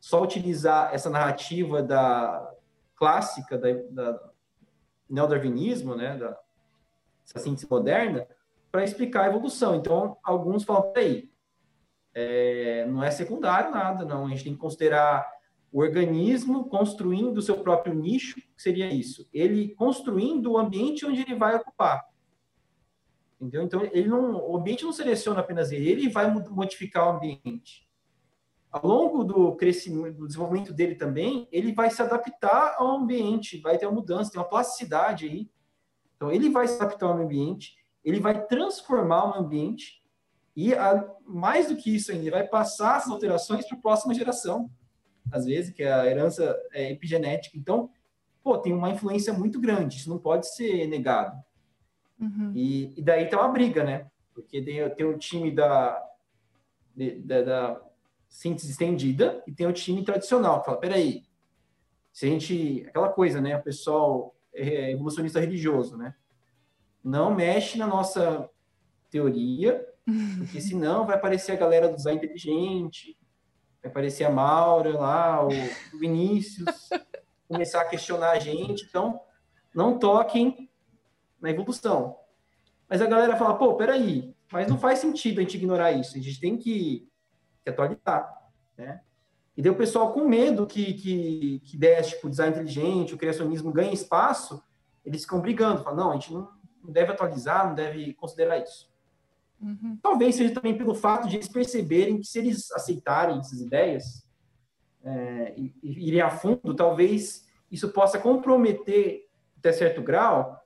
só utilizar essa narrativa da clássica da, da neodarwinismo, né, da essa síntese moderna, para explicar a evolução. Então, alguns falam, peraí, é, não é secundário nada, não. A gente tem que considerar o organismo construindo o seu próprio nicho, que seria isso. Ele construindo o ambiente onde ele vai ocupar. Entendeu? Então, ele não, o ambiente não seleciona apenas ele, ele vai modificar o ambiente. Ao longo do crescimento, do desenvolvimento dele também, ele vai se adaptar ao ambiente, vai ter uma mudança, tem uma plasticidade aí. Então, ele vai se adaptar ao ambiente, ele vai transformar o ambiente E a, mais do que isso ainda, ele vai passar essas alterações para a próxima geração, às vezes, que é a herança é, epigenética. Então, pô, tem uma influência muito grande, isso não pode ser negado. Uhum. E, e, daí tem uma briga, né? Porque tem, tem o time da, de, da, da, síntese estendida e tem o time tradicional, que fala, peraí, se a gente... Aquela coisa, né? O pessoal é evolucionista religioso, né? Não mexe na nossa teoria, porque senão vai aparecer a galera do design inteligente, vai aparecer a Maura lá, o Vinícius, começar a questionar a gente. Então, não toquem na evolução. Mas a galera fala, pô, peraí, mas não faz sentido a gente ignorar isso, a gente tem que, que atualizar, né? E daí o pessoal com medo que, que, que desse, tipo, design inteligente, o criacionismo ganhe espaço, eles ficam brigando, falam, não, a gente não, não deve atualizar, não deve considerar isso. Uhum. Talvez seja também pelo fato de eles perceberem que se eles aceitarem essas ideias é, e, e irem a fundo, talvez isso possa comprometer, até certo grau,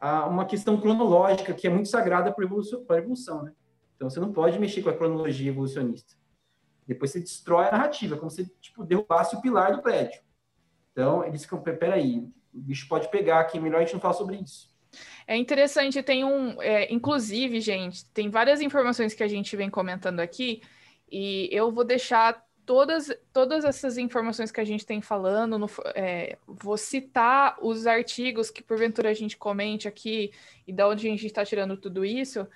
a uma questão cronológica que é muito sagrada para a evolução, né? Então, você não pode mexer com a cronologia evolucionista. Depois você destrói a narrativa, como se tipo, derrubasse o pilar do prédio. Então, eles ficam, peraí, o bicho pode pegar aqui, melhor a gente não falar sobre isso. É interessante, tem um. É, inclusive, gente, tem várias informações que a gente vem comentando aqui, e eu vou deixar todas, todas essas informações que a gente tem falando, no, é, vou citar os artigos que porventura a gente comente aqui e da onde a gente está tirando tudo isso.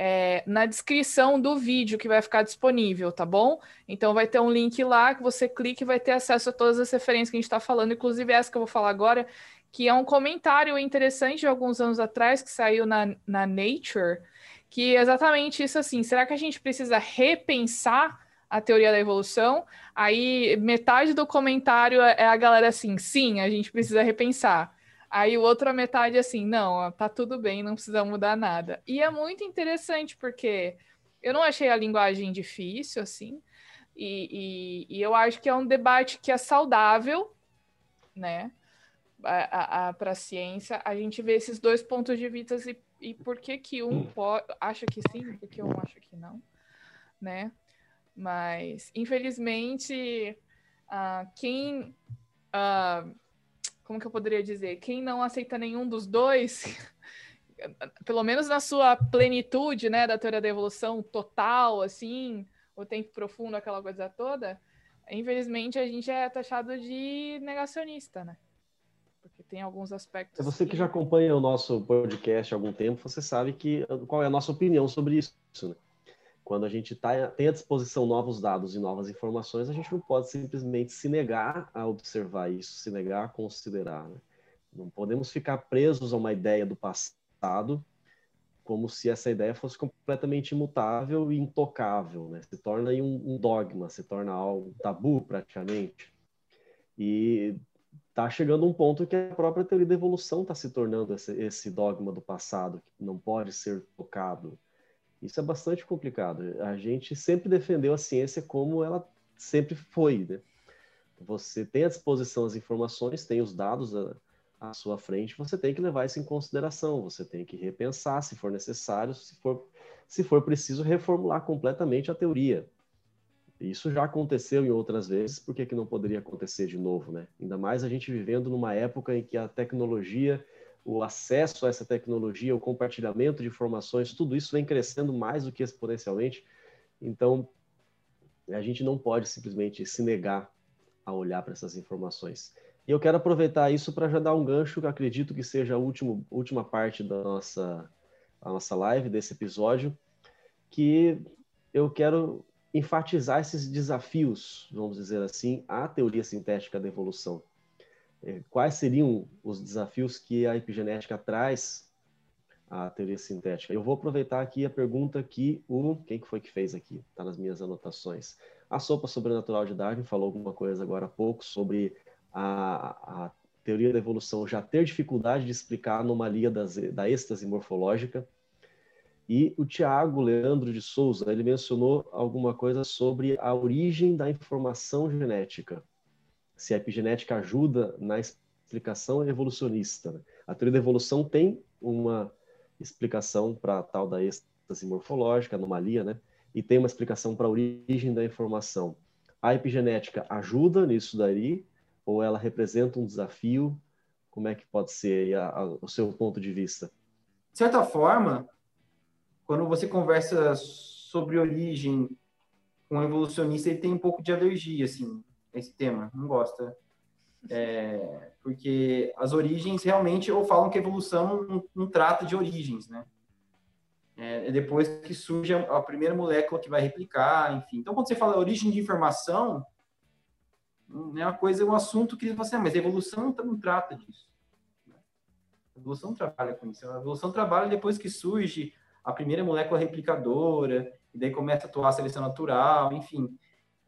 É, na descrição do vídeo que vai ficar disponível, tá bom? Então vai ter um link lá que você clica e vai ter acesso a todas as referências que a gente está falando, inclusive essa que eu vou falar agora, que é um comentário interessante de alguns anos atrás que saiu na, na Nature, que é exatamente isso assim. Será que a gente precisa repensar a teoria da evolução? Aí metade do comentário é a galera assim, sim, a gente precisa repensar. Aí outra metade assim, não, tá tudo bem, não precisa mudar nada. E é muito interessante porque eu não achei a linguagem difícil assim. E, e, e eu acho que é um debate que é saudável, né? para a ciência, a gente vê esses dois pontos de vista e, e por que que um pode, acha que sim, por que um acha que não, né? Mas, infelizmente, uh, quem... Uh, como que eu poderia dizer? Quem não aceita nenhum dos dois, pelo menos na sua plenitude, né, da teoria da evolução total, assim, o tempo profundo, aquela coisa toda, infelizmente a gente é taxado de negacionista, né? porque tem alguns aspectos. É você que já acompanha o nosso podcast há algum tempo, você sabe que qual é a nossa opinião sobre isso. Né? Quando a gente tá, tem à disposição novos dados e novas informações, a gente não pode simplesmente se negar a observar isso, se negar a considerar. Né? Não podemos ficar presos a uma ideia do passado como se essa ideia fosse completamente imutável e intocável, né? Se torna um, um dogma, se torna algo tabu praticamente. E está chegando um ponto que a própria teoria da evolução está se tornando esse, esse, dogma do passado, que não pode ser tocado. Isso é bastante complicado. A gente sempre defendeu a ciência como ela sempre foi. Né? Você tem à disposição as informações, tem os dados à, à sua frente, você tem que levar isso em consideração, você tem que repensar se for necessário, se for, se for preciso, reformular completamente a teoria. Isso já aconteceu em outras vezes, por que, que não poderia acontecer de novo, né? Ainda mais a gente vivendo numa época em que a tecnologia, o acesso a essa tecnologia, o compartilhamento de informações, tudo isso vem crescendo mais do que exponencialmente. Então, a gente não pode simplesmente se negar a olhar para essas informações. E eu quero aproveitar isso para já dar um gancho, que acredito que seja a última, última parte da nossa, da nossa live, desse episódio, que eu quero enfatizar esses desafios, vamos dizer assim, à teoria sintética da evolução. É, quais seriam os desafios que a epigenética traz à teoria sintética? Eu vou aproveitar aqui a pergunta que o quem que foi que fez aqui? Está nas minhas anotações. A sopa sobrenatural de Darwin falou alguma coisa agora há pouco sobre a, a teoria da evolução já ter dificuldade de explicar a anomalia das, da êxtase morfológica e o Tiago Leandro de Souza, ele mencionou alguma coisa sobre a origem da informação genética. Se a epigenética ajuda na explicação evolucionista. Né? A teoria da evolução tem uma explicação para a tal da síntese morfológica, anomalia, né? E tem uma explicação para a origem da informação. A epigenética ajuda nisso daí, ou ela representa um desafio? Como é que pode ser a, a, o seu ponto de vista? De certa forma, quando você conversa sobre origem com um evolucionista, ele tem um pouco de alergia, assim, esse tema, não gosta. É, porque as origens realmente, ou falam que evolução não, não trata de origens, né? É, é depois que surge a, a, primeira molécula que vai replicar, enfim. Então, quando você fala origem de informação, é uma coisa, um assunto que você, ah, mas a evolução não trata disso. A evolução trabalha com isso. A evolução trabalha depois que surge a primeira molécula replicadora, e daí começa a atuar a seleção natural, enfim.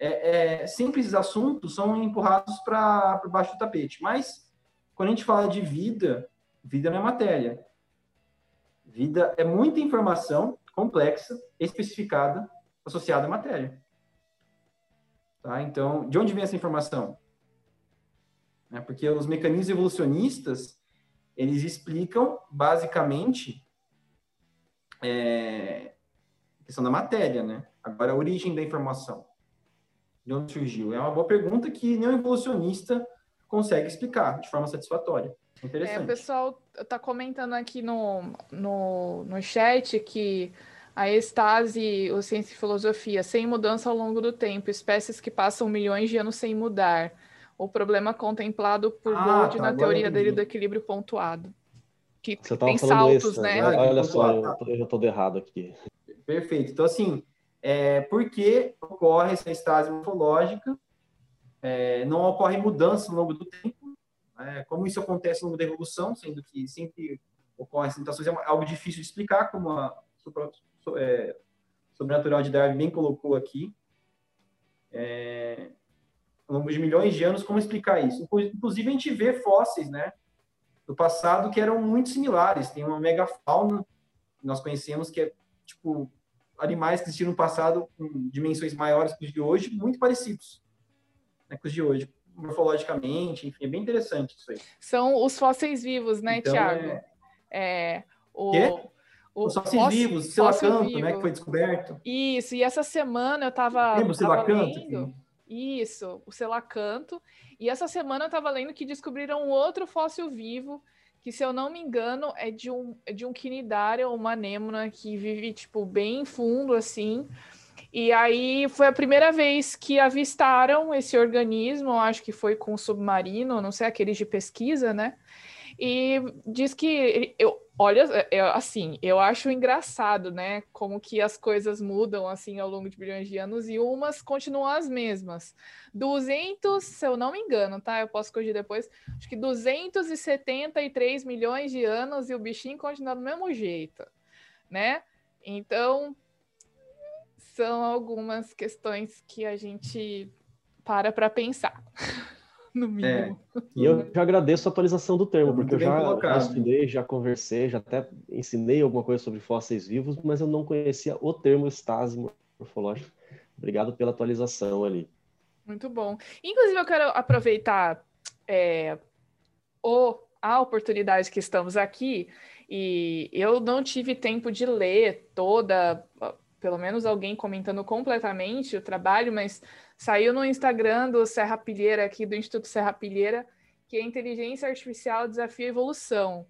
É, é, esses assuntos são empurrados para baixo do tapete. Mas, quando a gente fala de vida, vida não é matéria. Vida é muita informação complexa, especificada, associada à matéria. Tá? Então, de onde vem essa informação? É porque os mecanismos evolucionistas, eles explicam, basicamente, é, a questão da matéria, né? Agora, a origem da informação. De onde surgiu? É uma boa pergunta que nenhum evolucionista consegue explicar de forma satisfatória. Interessante. É, o pessoal está comentando aqui no, no, no chat que a estase, o ciência e filosofia, sem mudança ao longo do tempo, espécies que passam milhões de anos sem mudar. O problema contemplado por ah, Gold tá, na teoria dele do equilíbrio pontuado. Que Você tem saltos, isso, né? Olha só, eu, tô, eu tô errado aqui. Perfeito. Então, assim, é, por que ocorre essa estase morfológica? É, não ocorre mudança ao longo do tempo, é, como isso acontece ao longo da evolução, sendo que sempre ocorrem situações, é algo difícil de explicar, como a é, sobrenatural de Darwin bem colocou aqui. É, ao longo de milhões de anos, como explicar isso? Inclusive, a gente vê fósseis, né, do passado que eram muito similares. Tem uma megafauna que nós conhecemos que é, tipo, animais que existiram no passado com dimensões maiores que os de hoje, muito parecidos né, com os de hoje morfologicamente, enfim, é bem interessante isso aí. São os fósseis vivos, né, então, Tiago? É... é... o... Quê? O os fósseis fóssil, vivos, o selacanto, né, que foi descoberto. Isso, e essa semana eu estava Lembra o selacanto? Lendo... Isso, o selacanto. E essa semana eu estava lendo que descobriram outro fóssil vivo, que se eu não me engano é de um, é de um quinidária ou uma anêmona que vive, tipo, bem fundo, assim, e aí foi a primeira vez que avistaram esse organismo, acho que foi com submarino, não sei, aqueles de pesquisa, né? E diz que olha, eu, assim, eu acho engraçado, né? Como que as coisas mudam assim ao longo de bilhões de anos e umas continuam as mesmas. 200, se eu não me engano, tá? Eu posso corrigir depois. Acho que 273 milhões de anos e o bichinho continua do mesmo jeito, né? Então, são algumas questões que a gente para para pensar. no mínimo. É. E eu já agradeço a atualização do termo, porque eu já, já estudei, já conversei, já até ensinei alguma coisa sobre fósseis vivos, mas eu não conhecia o termo estase morfológico. Obrigado pela atualização ali. Muito bom. Inclusive, eu quero aproveitar é, o, a oportunidade que estamos aqui, e eu não tive tempo de ler toda pelo menos alguém comentando completamente o trabalho, mas saiu no Instagram do Serra Pilheira, aqui do Instituto Serra Pilheira, que a inteligência artificial desafia evolução.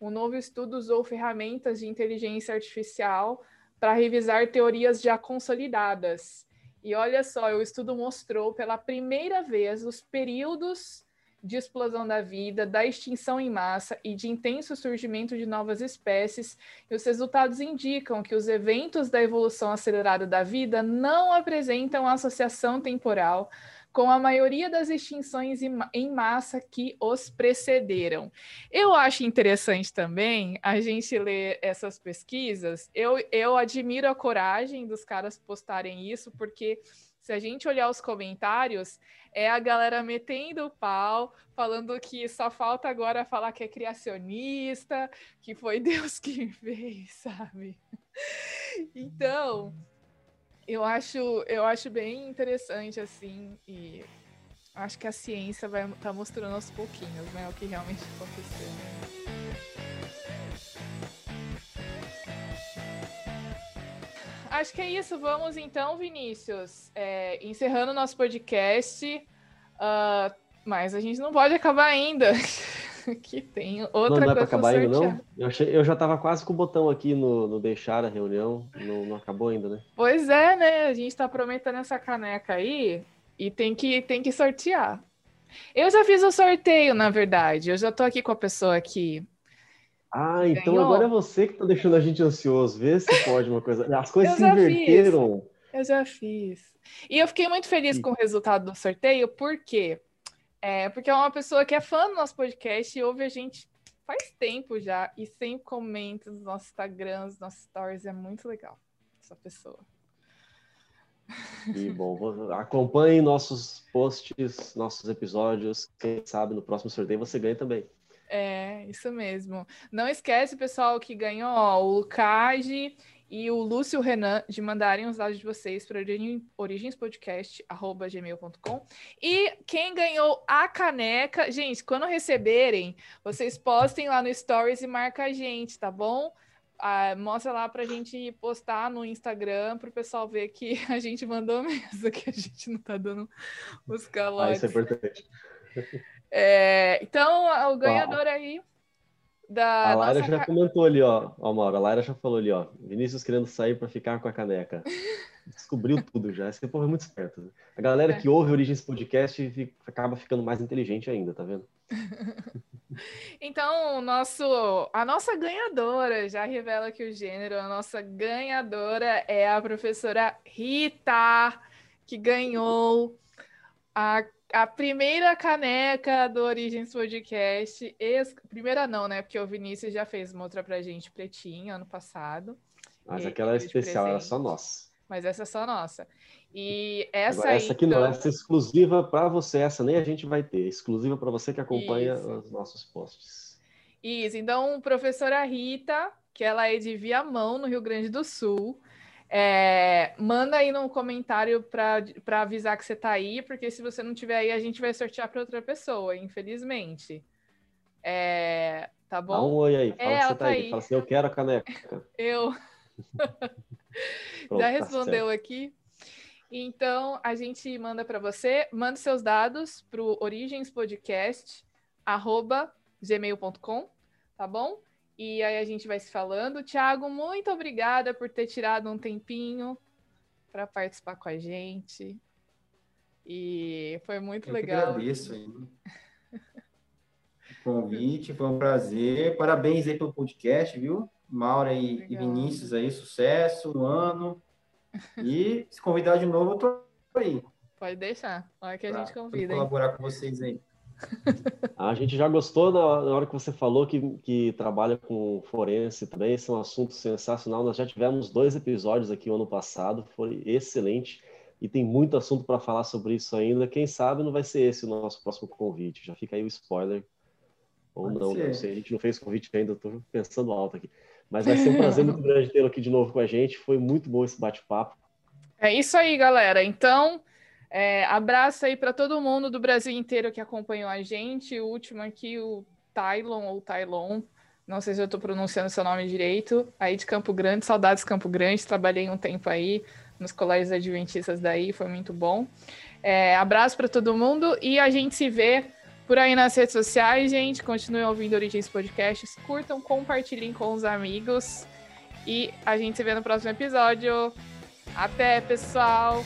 Um novo estudo usou ferramentas de inteligência artificial para revisar teorias já consolidadas. E olha só, o estudo mostrou pela primeira vez os períodos de explosão da vida, da extinção em massa e de intenso surgimento de novas espécies, e os resultados indicam que os eventos da evolução acelerada da vida não apresentam associação temporal com a maioria das extinções em massa que os precederam. Eu acho interessante também a gente ler essas pesquisas. Eu, eu admiro a coragem dos caras postarem isso, porque se a gente olhar os comentários, é a galera metendo o pau, falando que só falta agora falar que é criacionista, que foi Deus que fez, sabe? Então, eu acho, eu acho bem interessante assim e acho que a ciência vai estar tá mostrando aos pouquinhos, né, o que realmente aconteceu. Acho que é isso. Vamos então, Vinícius, é, encerrando o nosso podcast. Uh, mas a gente não pode acabar ainda. que tem outra não, não é coisa acabar ainda, não? Eu, achei, eu já estava quase com o botão aqui no, no deixar a reunião. Não, não acabou ainda, né? Pois é, né? A gente está prometendo essa caneca aí e tem que, tem que sortear. Eu já fiz o sorteio, na verdade. Eu já tô aqui com a pessoa aqui. Ah, então Ganhou. agora é você que tá deixando a gente ansioso. Vê se pode uma coisa. As coisas se inverteram. Fiz. Eu já fiz. E eu fiquei muito feliz com o resultado do sorteio, por quê? É, porque é uma pessoa que é fã do nosso podcast e ouve a gente faz tempo já e sempre comenta nos nossos Instagrams, nossos stories. É muito legal essa pessoa. E bom, acompanhe nossos posts, nossos episódios. Quem sabe no próximo sorteio você ganha também. É, isso mesmo. Não esquece, pessoal, que ganhou ó, o Lucage e o Lúcio Renan de mandarem os dados de vocês para origenspodcast.gmail.com. E quem ganhou a caneca, gente, quando receberem, vocês postem lá no Stories e marca a gente, tá bom? Ah, mostra lá para a gente postar no Instagram para o pessoal ver que a gente mandou mesmo, que a gente não tá dando os calotes. Ah, isso é importante. É, então, o ganhador aí da a Laira já comentou ali, ó. Ó, Mauro, a Laira já falou ali, ó. Vinícius querendo sair para ficar com a caneca. Descobriu tudo já. Esse povo é muito esperto. Né? A galera é. que ouve Origens Podcast fica, acaba ficando mais inteligente ainda, tá vendo? então, nosso, a nossa ganhadora já revela que o gênero, a nossa ganhadora é a professora Rita, que ganhou a a primeira caneca do Origens Podcast. Ex... Primeira não, né? Porque o Vinícius já fez uma outra pra gente pretinha ano passado. Mas aquela é especial, era só nossa. Mas essa é só nossa. E essa Agora, aí, Essa aqui então... não, essa é exclusiva para você. Essa nem a gente vai ter. Exclusiva para você que acompanha Isso. os nossos posts. Isso. Então, professora Rita, que ela é de Viamão, no Rio Grande do Sul. É, manda aí no comentário para avisar que você está aí, porque se você não tiver aí, a gente vai sortear para outra pessoa, infelizmente. É, tá bom? Dá um oi aí, fala é, que você tá, tá aí. aí. Fala assim, eu quero a caneca. Eu. Pronto, Já tá respondeu tá aqui. Então, a gente manda para você, manda seus dados para o origenspodcast.gmail.com, tá bom? E aí a gente vai se falando. Tiago, muito obrigada por ter tirado um tempinho para participar com a gente. E foi muito Eu legal. Eu agradeço aí. o convite, foi um prazer. Parabéns aí pelo podcast, viu? Maura e, e Vinícius aí, sucesso no ano. E se convidar de novo, eu tô aí. Pode deixar. Olha que a gente convida. colaborar com vocês aí. A gente já gostou na, hora que você falou que, que trabalha com forense também. Esse é um assunto sensacional. Nós já tivemos dois episódios aqui o ano passado, foi excelente. E tem muito assunto para falar sobre isso ainda. Quem sabe não vai ser esse o nosso próximo convite. Já fica aí o spoiler. Ou Pode não, não sei. A gente não fez convite ainda, estou pensando alto aqui. Mas vai ser um prazer muito grande tê-lo aqui de novo com a gente. Foi muito bom esse bate-papo. É isso aí, galera. Então, é, abraço aí para todo mundo do Brasil inteiro que acompanhou a gente. O último aqui, o Tylon ou Tylon. Não sei se eu estou pronunciando seu nome direito. Aí de Campo Grande, saudades Campo Grande. Trabalhei um tempo aí nos colégios adventistas daí, foi muito bom. É, abraço para todo mundo e a gente se vê por aí nas redes sociais, gente. Continuem ouvindo Origens Podcasts, curtam, compartilhem com os amigos e a gente se vê no próximo episódio. Até, pessoal!